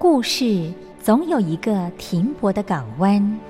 故事总有一个停泊的港湾。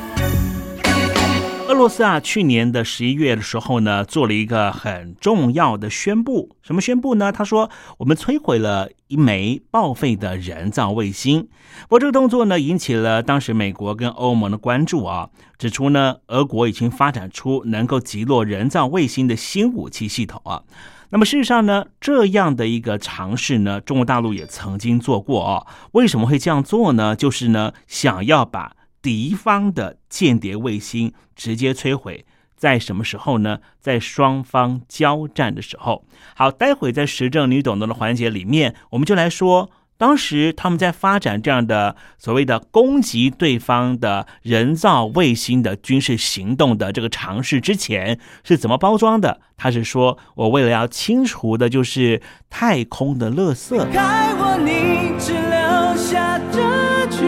俄罗斯啊，去年的十一月的时候呢，做了一个很重要的宣布。什么宣布呢？他说，我们摧毁了一枚报废的人造卫星。不过这个动作呢，引起了当时美国跟欧盟的关注啊，指出呢，俄国已经发展出能够击落人造卫星的新武器系统啊。那么事实上呢，这样的一个尝试呢，中国大陆也曾经做过哦。为什么会这样做呢？就是呢，想要把敌方的间谍卫星直接摧毁。在什么时候呢？在双方交战的时候。好，待会在时政你懂得的环节里面，我们就来说。当时他们在发展这样的所谓的攻击对方的人造卫星的军事行动的这个尝试之前是怎么包装的？他是说我为了要清除的就是太空的垃圾。爱我你只留下这句，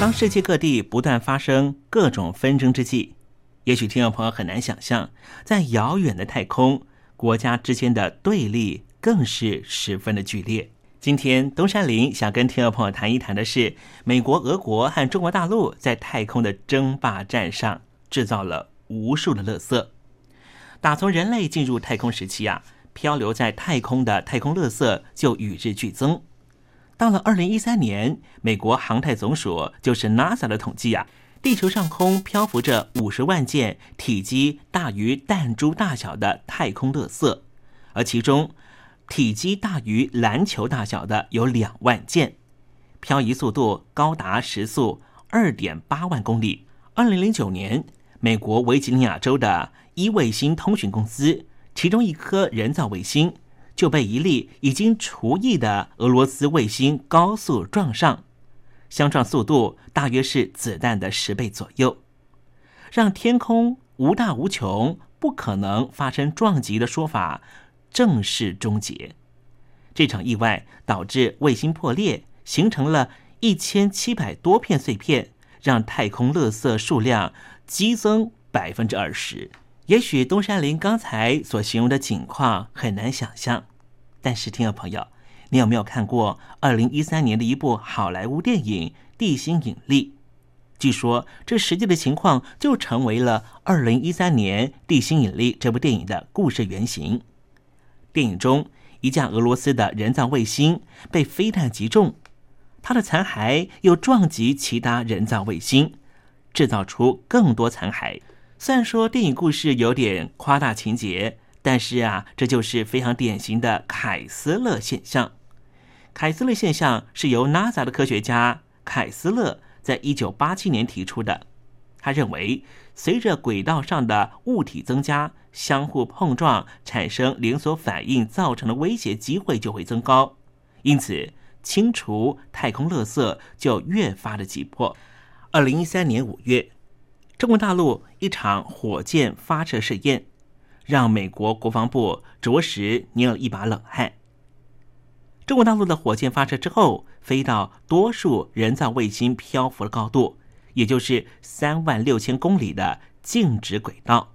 当世界各地不断发生各种纷争之际，也许听众朋友很难想象，在遥远的太空，国家之间的对立更是十分的剧烈。今天，东山林想跟听众朋友谈一谈的是，美国、俄国和中国大陆在太空的争霸战上制造了无数的垃圾。打从人类进入太空时期啊，漂流在太空的太空垃圾就与日俱增。到了二零一三年，美国航太总署就是 NASA 的统计啊，地球上空漂浮着五十万件体积大于弹珠大小的太空垃圾，而其中体积大于篮球大小的有两万件，漂移速度高达时速二点八万公里。二零零九年，美国维吉尼亚州的一卫星通讯公司，其中一颗人造卫星。就被一粒已经除役的俄罗斯卫星高速撞上，相撞速度大约是子弹的十倍左右，让天空无大无穷、不可能发生撞击的说法正式终结。这场意外导致卫星破裂，形成了一千七百多片碎片，让太空垃圾数量激增百分之二十。也许东山林刚才所形容的景况很难想象。但是，听众朋友，你有没有看过二零一三年的一部好莱坞电影《地心引力》？据说这实际的情况就成为了二零一三年《地心引力》这部电影的故事原型。电影中，一架俄罗斯的人造卫星被飞弹击中，它的残骸又撞击其他人造卫星，制造出更多残骸。虽然说电影故事有点夸大情节。但是啊，这就是非常典型的凯斯勒现象。凯斯勒现象是由 NASA 的科学家凯斯勒在一九八七年提出的。他认为，随着轨道上的物体增加，相互碰撞产生连锁反应造成的威胁机会就会增高，因此清除太空垃圾就越发的急迫。二零一三年五月，中国大陆一场火箭发射试验。让美国国防部着实捏了一把冷汗。中国大陆的火箭发射之后，飞到多数人造卫星漂浮的高度，也就是三万六千公里的静止轨道。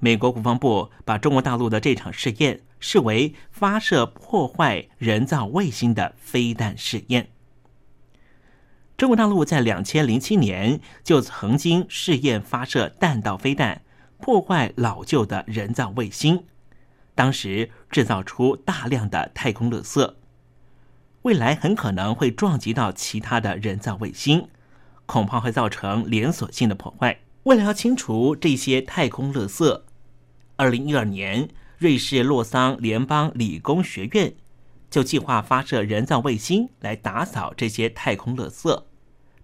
美国国防部把中国大陆的这场试验视为发射破坏人造卫星的飞弹试验。中国大陆在两千零七年就曾经试验发射弹道飞弹。破坏老旧的人造卫星，当时制造出大量的太空垃圾，未来很可能会撞击到其他的人造卫星，恐怕会造成连锁性的破坏。为了要清除这些太空垃圾，二零一二年，瑞士洛桑联邦理工学院就计划发射人造卫星来打扫这些太空垃圾。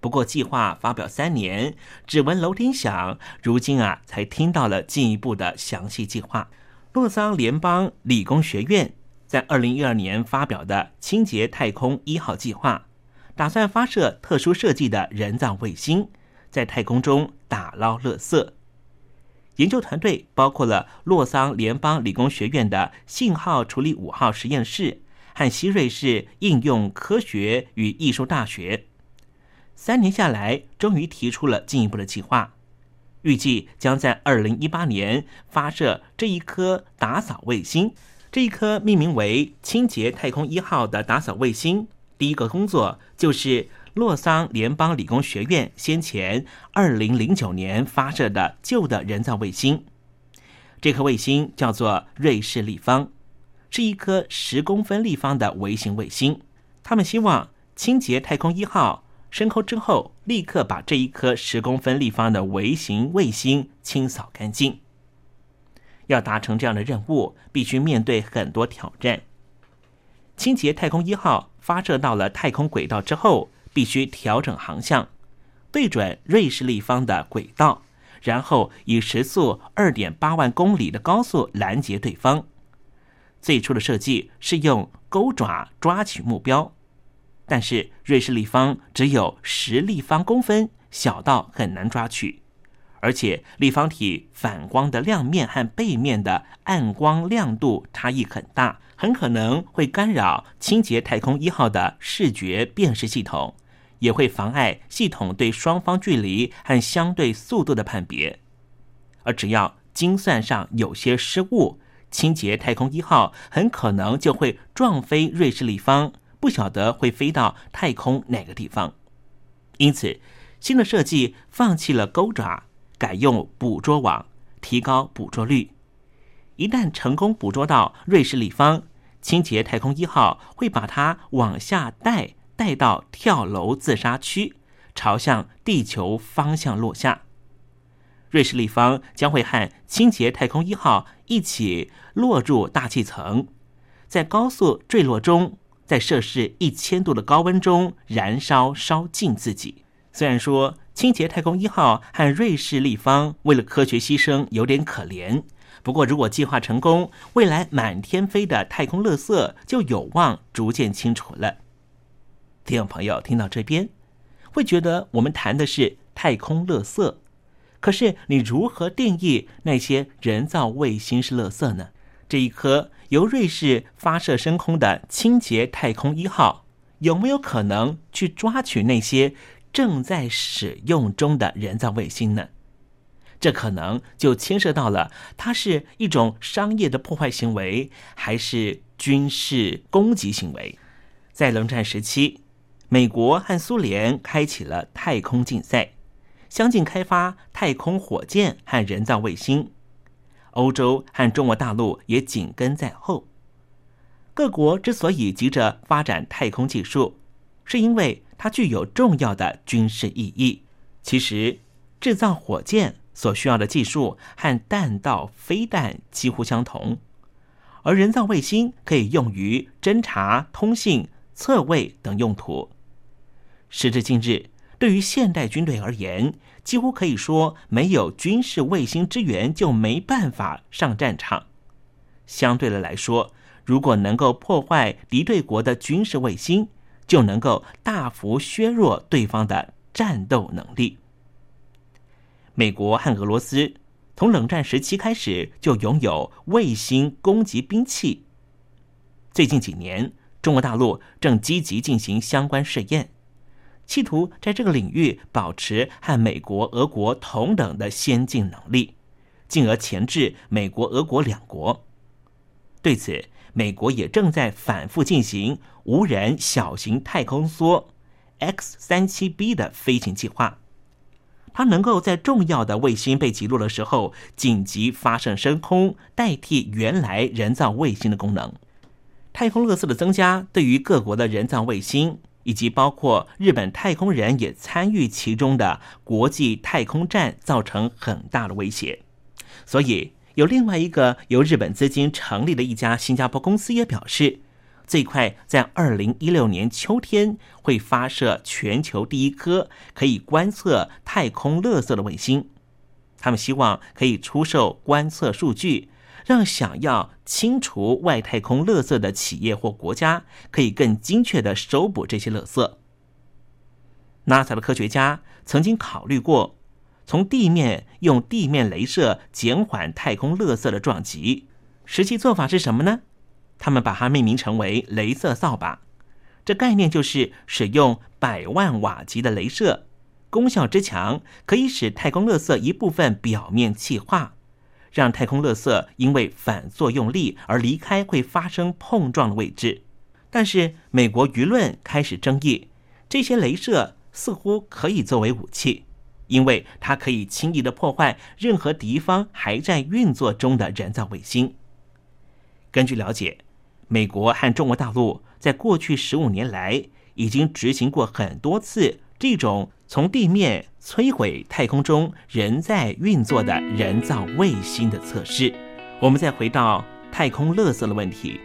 不过，计划发表三年，只闻楼梯响，如今啊，才听到了进一步的详细计划。洛桑联邦理工学院在二零一二年发表的“清洁太空一号”计划，打算发射特殊设计的人造卫星，在太空中打捞垃圾。研究团队包括了洛桑联邦理工学院的信号处理五号实验室和西瑞士应用科学与艺术大学。三年下来，终于提出了进一步的计划，预计将在二零一八年发射这一颗打扫卫星。这一颗命名为“清洁太空一号”的打扫卫星，第一个工作就是洛桑联邦理工学院先前二零零九年发射的旧的人造卫星。这颗卫星叫做瑞士立方，是一颗十公分立方的微型卫星。他们希望清洁太空一号。升空之后，立刻把这一颗十公分立方的微型卫星清扫干净。要达成这样的任务，必须面对很多挑战。清洁太空一号发射到了太空轨道之后，必须调整航向，对准瑞士立方的轨道，然后以时速二点八万公里的高速拦截对方。最初的设计是用钩爪抓取目标。但是瑞士立方只有十立方公分，小到很难抓取，而且立方体反光的亮面和背面的暗光亮度差异很大，很可能会干扰清洁太空一号的视觉辨识系统，也会妨碍系统对双方距离和相对速度的判别。而只要精算上有些失误，清洁太空一号很可能就会撞飞瑞士立方，不晓得会飞到太空哪个地方。因此，新的设计放弃了钩爪，改用捕捉网，提高捕捉率。一旦成功捕捉到瑞士立方，清洁太空一号会把它往下带，带到跳楼自杀区，朝向地球方向落下。瑞士立方将会和清洁太空一号一起落入大气层，在高速坠落中，在摄氏一千度的高温中燃烧烧尽自己。虽然说清洁太空一号和瑞士立方为了科学牺牲有点可怜，不过如果计划成功，未来满天飞的太空垃圾就有望逐渐清除了。听众朋友听到这边，会觉得我们谈的是太空垃圾。可是，你如何定义那些人造卫星是垃圾呢？这一颗由瑞士发射升空的清洁太空一号，有没有可能去抓取那些正在使用中的人造卫星呢？这可能就牵涉到了，它是一种商业的破坏行为，还是军事攻击行为？在冷战时期，美国和苏联开启了太空竞赛。相继开发太空火箭和人造卫星，欧洲和中国大陆也紧跟在后。各国之所以急着发展太空技术，是因为它具有重要的军事意义。其实，制造火箭所需要的技术和弹道飞弹几乎相同，而人造卫星可以用于侦察、通信、测位等用途。时至今日。对于现代军队而言，几乎可以说没有军事卫星支援就没办法上战场。相对的来说，如果能够破坏敌对国的军事卫星，就能够大幅削弱对方的战斗能力。美国和俄罗斯从冷战时期开始就拥有卫星攻击兵器。最近几年，中国大陆正积极进行相关试验。企图在这个领域保持和美国、俄国同等的先进能力，进而钳制美国、俄国两国。对此，美国也正在反复进行无人小型太空梭 X 三七 B 的飞行计划。它能够在重要的卫星被击落的时候紧急发射升空，代替原来人造卫星的功能。太空垃圾的增加，对于各国的人造卫星。以及包括日本太空人也参与其中的国际太空站，造成很大的威胁。所以，有另外一个由日本资金成立的一家新加坡公司也表示，最快在二零一六年秋天会发射全球第一颗可以观测太空垃圾的卫星。他们希望可以出售观测数据。让想要清除外太空垃圾的企业或国家可以更精确的收捕这些垃圾。NASA 的科学家曾经考虑过从地面用地面镭射减缓太空垃圾的撞击，实际做法是什么呢？他们把它命名成为“镭射扫把”。这概念就是使用百万瓦级的镭射，功效之强，可以使太空垃圾一部分表面气化。让太空垃圾因为反作用力而离开会发生碰撞的位置，但是美国舆论开始争议，这些镭射似乎可以作为武器，因为它可以轻易的破坏任何敌方还在运作中的人造卫星。根据了解，美国和中国大陆在过去十五年来已经执行过很多次这种。从地面摧毁太空中仍在运作的人造卫星的测试。我们再回到太空垃圾的问题。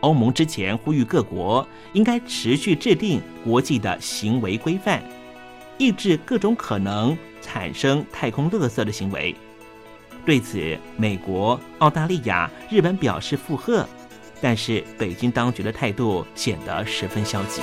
欧盟之前呼吁各国应该持续制定国际的行为规范，抑制各种可能产生太空垃圾的行为。对此，美国、澳大利亚、日本表示附和，但是北京当局的态度显得十分消极。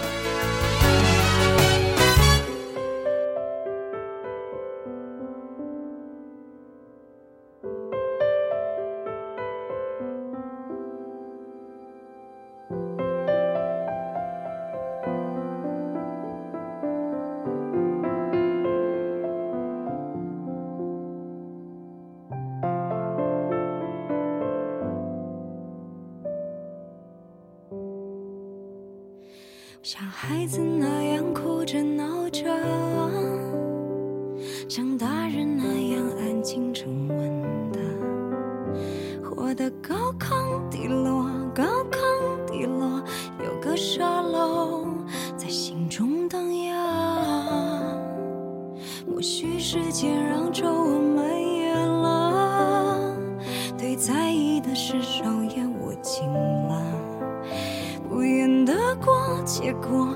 楼在心中荡漾默许时间让皱纹蔓延了对在意的事手也握紧了不愿得过且过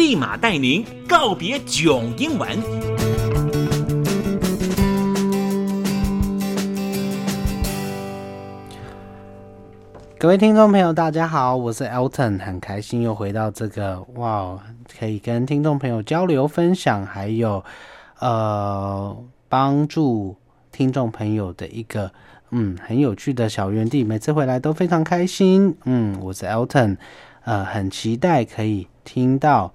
立马带您告别囧英文。各位听众朋友，大家好，我是 Elton，很开心又回到这个哇，可以跟听众朋友交流分享，还有呃帮助听众朋友的一个嗯很有趣的小园地，每次回来都非常开心。嗯，我是 Elton，呃，很期待可以听到。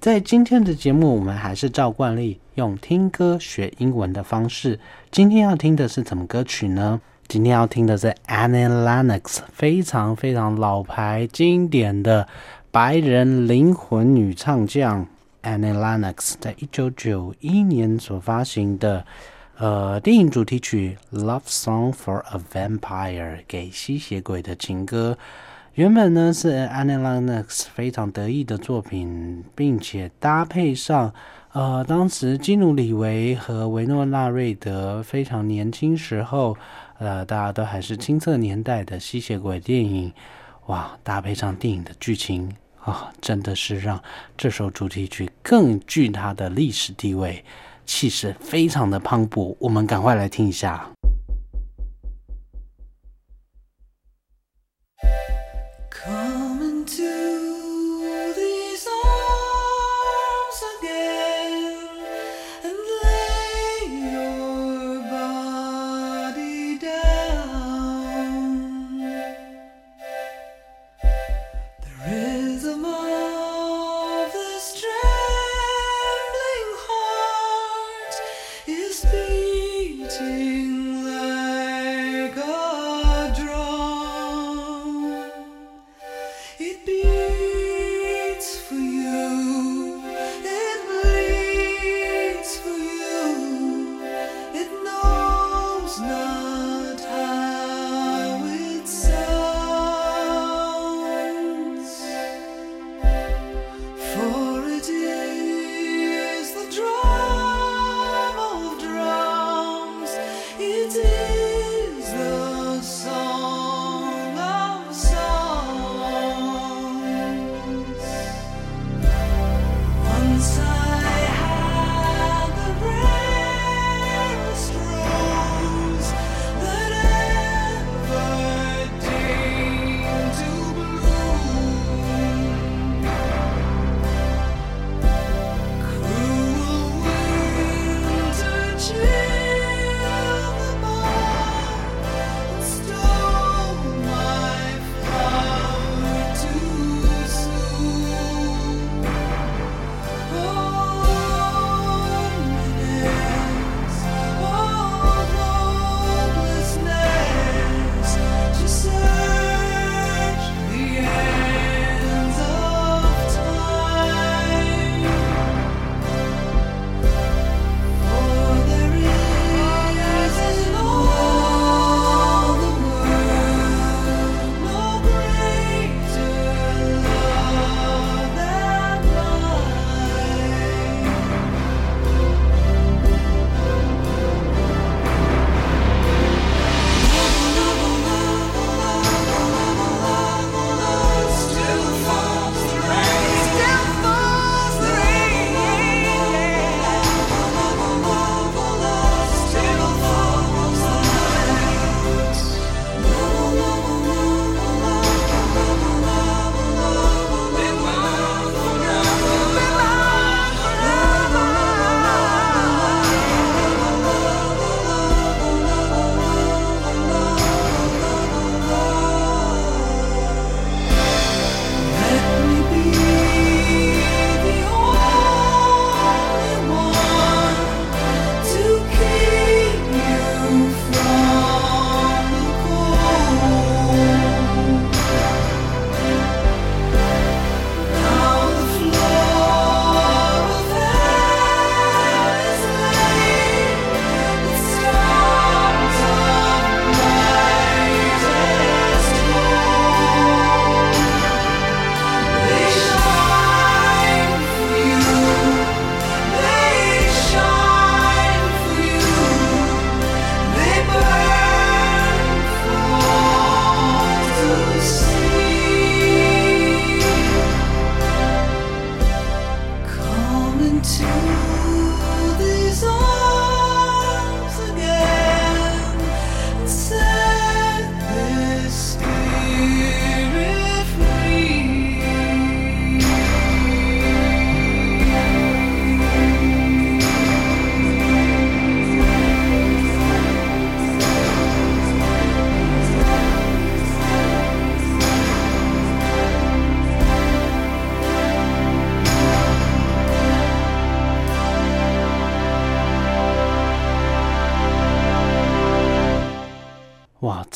在今天的节目，我们还是照惯例用听歌学英文的方式。今天要听的是什么歌曲呢？今天要听的是 Annie Lennox，非常非常老牌经典的白人灵魂女唱将 Annie Lennox，在一九九一年所发行的呃电影主题曲《Love Song for a Vampire》给吸血鬼的情歌。原本呢是 Annie Lennox 非常得意的作品，并且搭配上呃当时基努里维和维诺纳瑞德非常年轻时候，呃大家都还是青涩年代的吸血鬼电影，哇！搭配上电影的剧情啊，真的是让这首主题曲更具它的历史地位，气势非常的磅礴。我们赶快来听一下。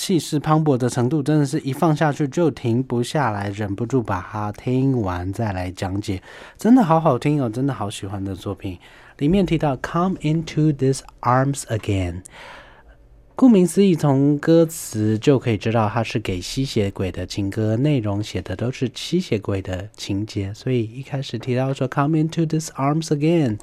气势磅礴的程度真的是一放下去就停不下来，忍不住把它听完再来讲解，真的好好听哦，真的好喜欢的作品。里面提到 “Come into these arms again”，顾名思义，从歌词就可以知道它是给吸血鬼的情歌，内容写的都是吸血鬼的情节，所以一开始提到说 “Come into these arms again”。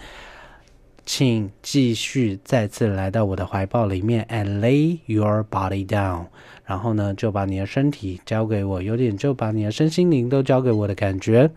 请继续再次来到我的怀抱里面，and lay your body down。然后呢，就把你的身体交给我，有点就把你的身心灵都交给我的感觉。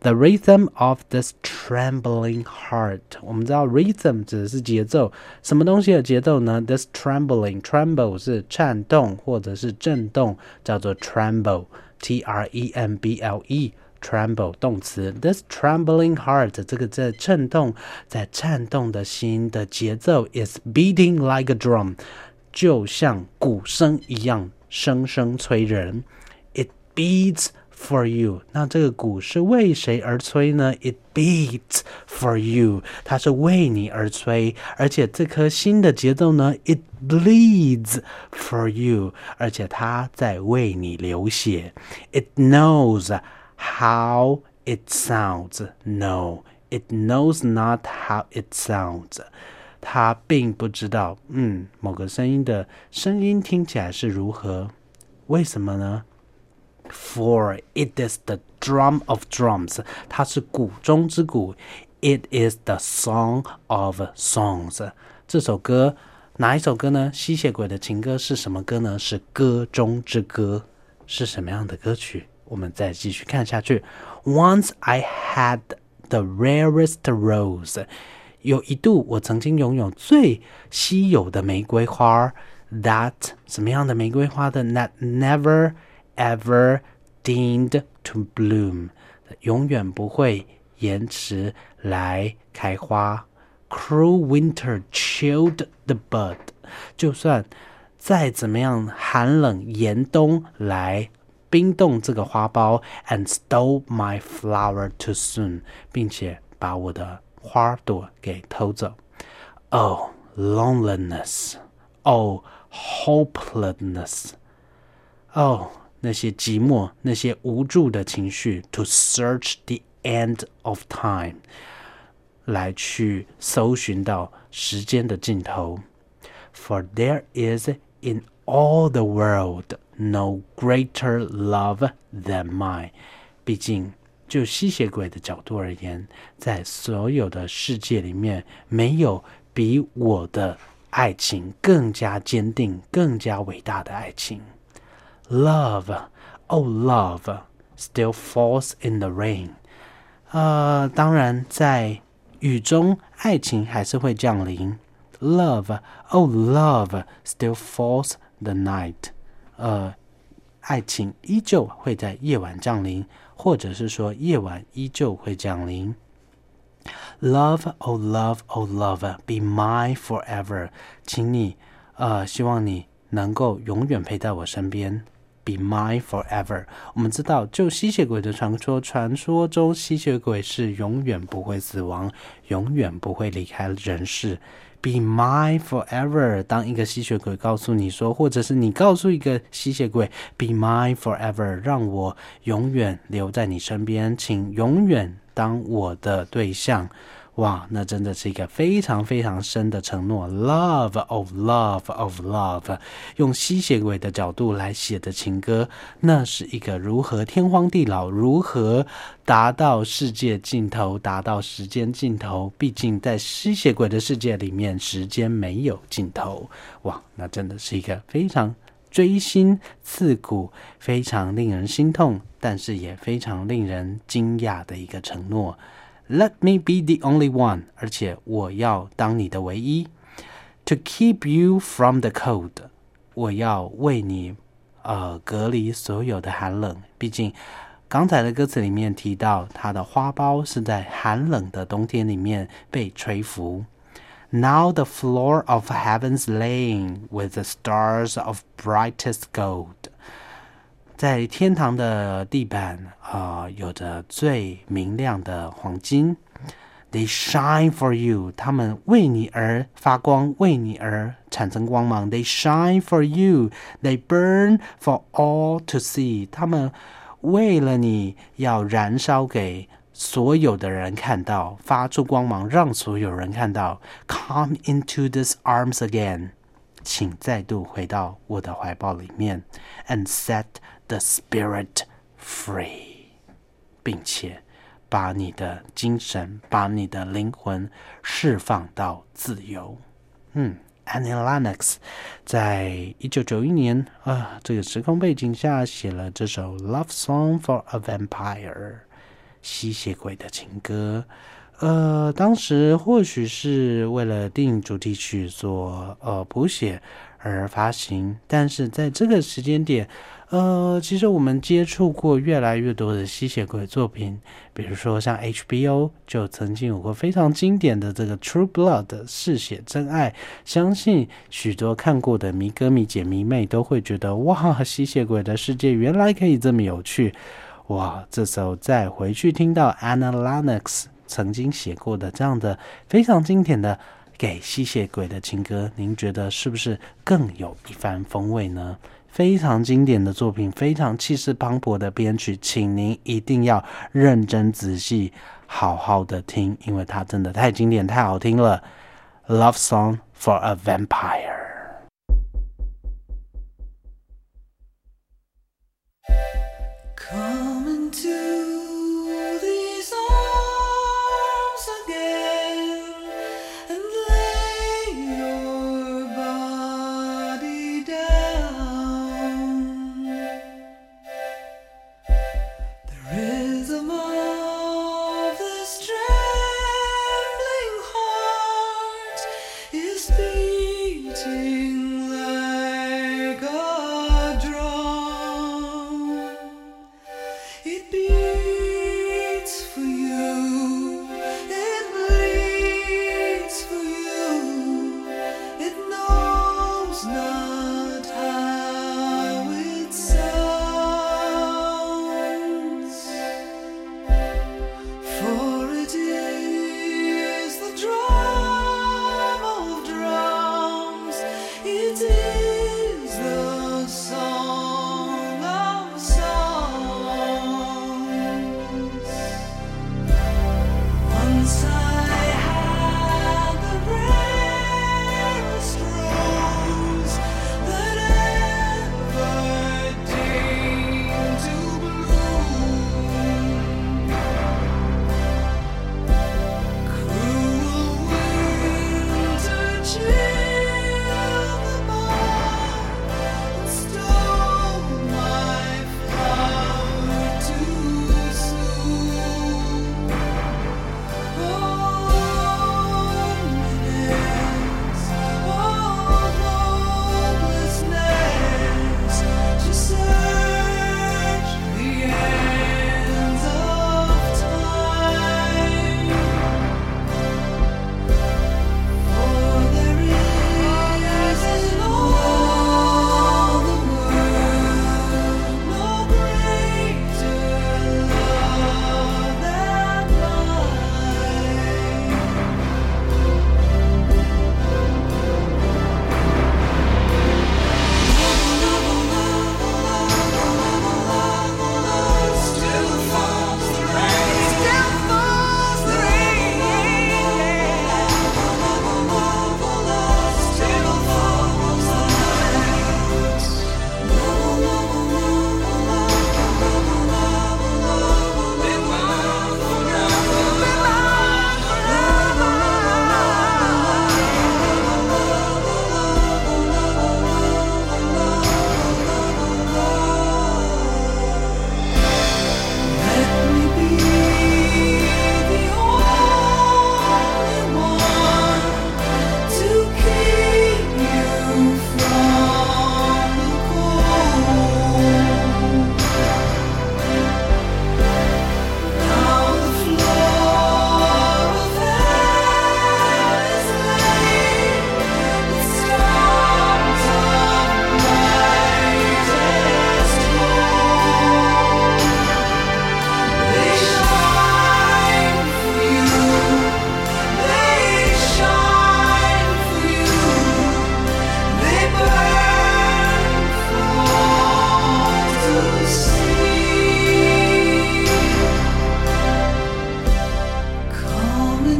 The rhythm of this trembling heart。我们知道 rhythm 指的是节奏，什么东西的节奏呢？This trembling，tremble 是颤动或者是震动，叫做 tremble，T R E M B L E。Tremble 动词，this trembling heart 这个在震动，在颤动的心的节奏 is beating like a drum，就像鼓声一样，声声催人。It beats for you，那这个鼓是为谁而吹呢？It beats for you，它是为你而吹，而且这颗心的节奏呢？It bleeds for you，而且它在为你流血。It knows。 how it sounds. No, it knows not how it sounds. 它并不知道，嗯，某个声音的声音听起来是如何。为什么呢？For it is the drum of drums，它是鼓中之鼓。It is the song of songs。这首歌哪一首歌呢？吸血鬼的情歌是什么歌呢？是歌中之歌。是什么样的歌曲？ 我们再继续看下去。Once I had the rarest rose，有一度我曾经拥有最稀有的玫瑰花。That 什么样的玫瑰花的？That never ever deigned to bloom，永远不会延迟来开花。Cruel winter chilled the bud，就算再怎么样寒冷严冬来。冰冻这个花苞，and stole my flower too soon，并且把我的花朵给偷走。Oh loneliness, oh hopelessness, oh 那些寂寞、那些无助的情绪。To search the end of time，来去搜寻到时间的尽头。For there is in all the world no greater love than mine。毕竟，就吸血鬼的角度而言，在所有的世界里面，没有比我的爱情更加坚定、更加伟大的爱情。Love, oh love, still falls in the rain。呃，当然，在雨中，爱情还是会降临。Love, oh love, still falls the night。 呃，爱情依旧会在夜晚降临，或者是说夜晚依旧会降临。Love, oh love, oh love, be mine forever。请你，呃，希望你能够永远陪在我身边。Be mine forever。我们知道，就吸血鬼的传说，传说中吸血鬼是永远不会死亡，永远不会离开人世。Be mine forever。当一个吸血鬼告诉你说，或者是你告诉一个吸血鬼，Be mine forever，让我永远留在你身边，请永远当我的对象。哇，那真的是一个非常非常深的承诺。Love of love of love，用吸血鬼的角度来写的情歌，那是一个如何天荒地老，如何达到世界尽头，达到时间尽头。毕竟在吸血鬼的世界里面，时间没有尽头。哇，那真的是一个非常锥心刺骨、非常令人心痛，但是也非常令人惊讶的一个承诺。Let me be the only one，而且我要当你的唯一。To keep you from the cold，我要为你呃隔离所有的寒冷。毕竟刚才的歌词里面提到，它的花苞是在寒冷的冬天里面被吹拂。Now the floor of heaven's laying with the stars of brightest gold。 在天堂的地板啊，有着最明亮的黄金。 They shine for you，他们为你而发光，为你而产生光芒。They shine for you，they burn for all to see，他们为了你要燃烧给所有的人看到，发出光芒，让所有人看到。Come into these arms again，请再度回到我的怀抱里面，and set The spirit free，并且。把你的精神，把你的灵魂释放到自由。嗯，Annie Lennox 在一九九一年啊，这个时空背景下写了这首《Love Song for a Vampire》吸血鬼的情歌。呃，当时或许是为了电影主题曲做呃谱写而发行，但是在这个时间点。呃，其实我们接触过越来越多的吸血鬼作品，比如说像 HBO 就曾经有过非常经典的这个《True Blood》嗜血真爱，相信许多看过的迷哥迷姐迷妹都会觉得哇，吸血鬼的世界原来可以这么有趣哇！这时候再回去听到 Anna Lennox 曾经写过的这样的非常经典的给吸血鬼的情歌，您觉得是不是更有一番风味呢？非常经典的作品，非常气势磅礴的编曲，请您一定要认真仔细，好好的听，因为它真的太经典、太好听了。Love Song for a Vampire。See.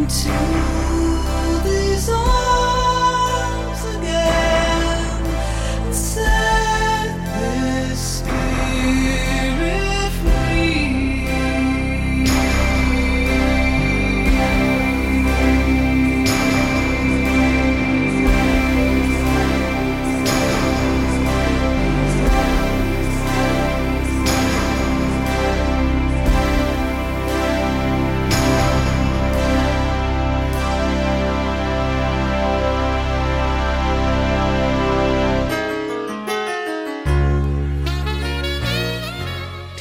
to